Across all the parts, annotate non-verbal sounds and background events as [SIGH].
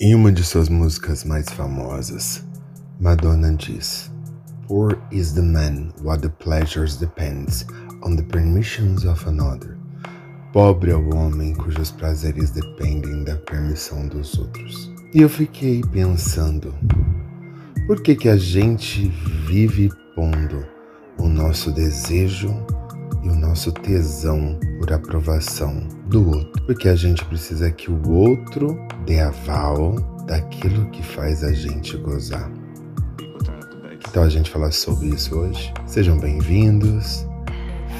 Em uma de suas músicas mais famosas, Madonna diz: Poor is the man what the pleasures depends on the permissions of another. Pobre é o homem cujos prazeres dependem da permissão dos outros. E eu fiquei pensando, por que que a gente vive pondo o nosso desejo e o nosso tesão por aprovação do outro? Porque a gente precisa que o outro dê aval daquilo que faz a gente gozar. Então a gente falar sobre isso hoje. Sejam bem-vindos,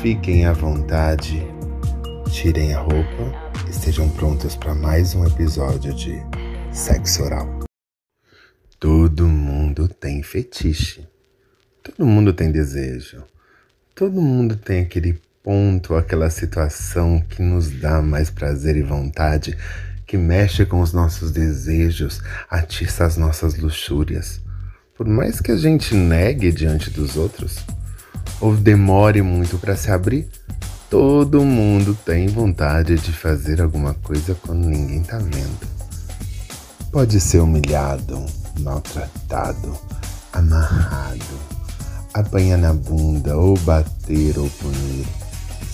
fiquem à vontade, tirem a roupa, estejam prontos para mais um episódio de Sexo Oral. Todo mundo tem fetiche, todo mundo tem desejo, todo mundo tem aquele ponto, aquela situação que nos dá mais prazer e vontade que mexe com os nossos desejos, atiça as nossas luxúrias. Por mais que a gente negue diante dos outros, ou demore muito para se abrir, todo mundo tem vontade de fazer alguma coisa quando ninguém tá vendo. Pode ser humilhado, maltratado, amarrado, apanhar na bunda, ou bater ou punir.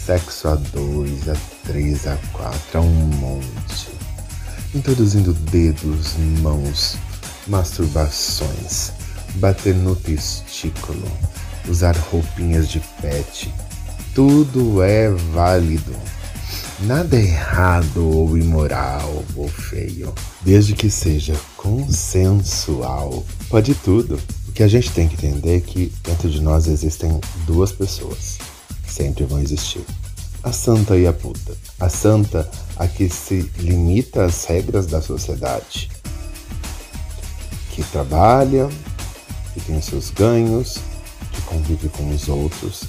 Sexo a dois, a três, a quatro, a um monte introduzindo dedos, mãos, masturbações, bater no testículo, usar roupinhas de pet. Tudo é válido. Nada é errado ou imoral ou feio, desde que seja consensual. Pode tudo. O que a gente tem que entender é que dentro de nós existem duas pessoas. Sempre vão existir a santa e a puta. A santa, a que se limita às regras da sociedade, que trabalha, que tem seus ganhos, que convive com os outros,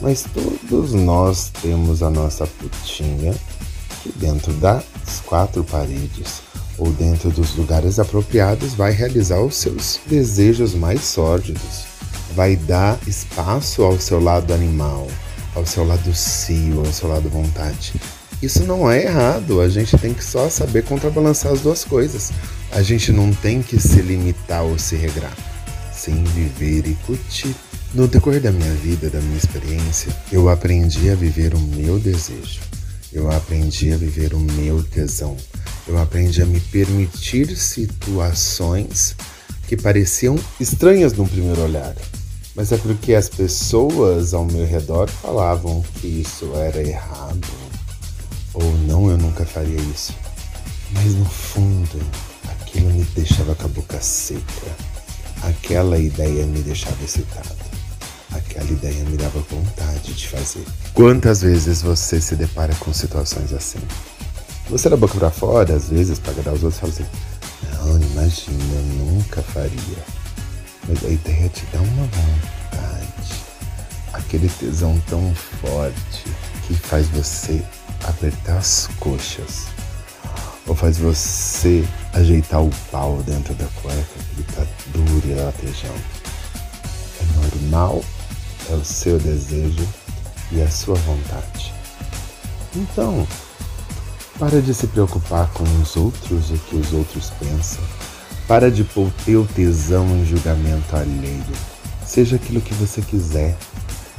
mas todos nós temos a nossa putinha que dentro das quatro paredes ou dentro dos lugares apropriados vai realizar os seus desejos mais sórdidos, vai dar espaço ao seu lado animal, ao seu lado cio, ao seu lado vontade. Isso não é errado, a gente tem que só saber contrabalançar as duas coisas. A gente não tem que se limitar ou se regrar, sem viver e curtir. No decorrer da minha vida, da minha experiência, eu aprendi a viver o meu desejo. Eu aprendi a viver o meu tesão. Eu aprendi a me permitir situações que pareciam estranhas no primeiro olhar, mas é porque as pessoas ao meu redor falavam que isso era errado. Ou não, eu nunca faria isso. Mas no fundo, aquilo me deixava com a boca seca. Aquela ideia me deixava excitado. Aquela ideia me dava vontade de fazer. Quantas vezes você se depara com situações assim? Você da boca para fora, às vezes, para agradar os outros, fala assim: Não, imagina, eu nunca faria. Mas a ideia te dá uma vontade, aquele tesão tão forte que faz você apertar as coxas, ou faz você ajeitar o pau dentro da cueca que tá duro e latejando. É normal, é o seu desejo e a sua vontade. Então, para de se preocupar com os outros o que os outros pensam para de pôr teu tesão em julgamento alheio. Seja aquilo que você quiser.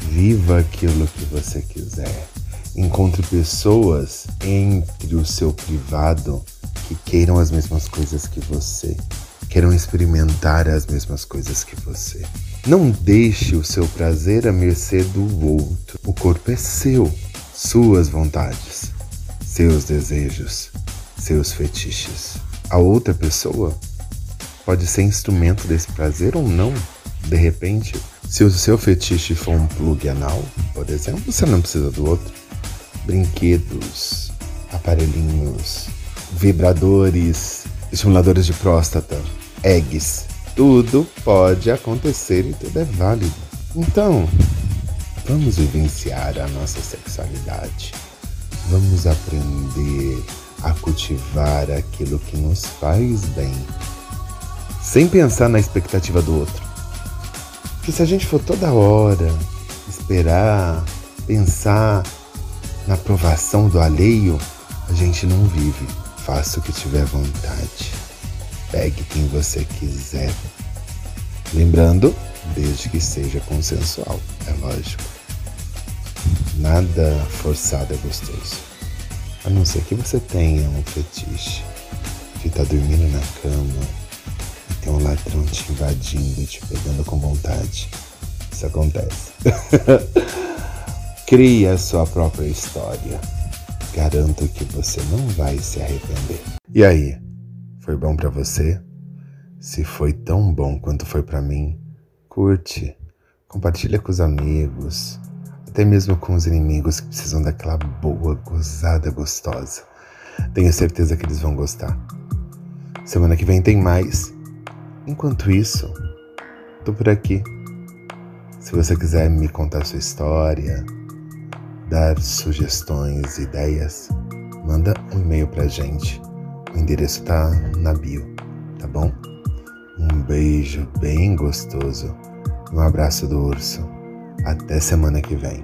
Viva aquilo que você quiser. Encontre pessoas entre o seu privado que queiram as mesmas coisas que você, queiram experimentar as mesmas coisas que você. Não deixe o seu prazer à mercê do outro. O corpo é seu, suas vontades, seus desejos, seus fetiches. A outra pessoa pode ser instrumento desse prazer ou não. De repente, se o seu fetiche for um plug anal, por exemplo, você não precisa do outro. Brinquedos, aparelhinhos, vibradores, estimuladores de próstata, eggs, tudo pode acontecer e tudo é válido. Então, vamos vivenciar a nossa sexualidade. Vamos aprender a cultivar aquilo que nos faz bem sem pensar na expectativa do outro. Porque se a gente for toda hora esperar, pensar na aprovação do alheio, a gente não vive. Faça o que tiver vontade. pegue quem você quiser. Lembrando, desde que seja consensual, é lógico. Nada forçado é gostoso. A não ser que você tenha um fetiche estar tá dormindo na cama e tem um ladrão te invadindo e te pegando com vontade. Isso acontece. [LAUGHS] Crie a sua própria história. Garanto que você não vai se arrepender. E aí, foi bom para você? Se foi tão bom quanto foi para mim, curte, compartilha com os amigos, até mesmo com os inimigos que precisam daquela boa gozada gostosa. Tenho certeza que eles vão gostar. Semana que vem tem mais. Enquanto isso, tô por aqui. Se você quiser me contar sua história, dar sugestões, ideias, manda um e-mail pra gente. O endereço tá na bio, tá bom? Um beijo bem gostoso. Um abraço do urso. Até semana que vem.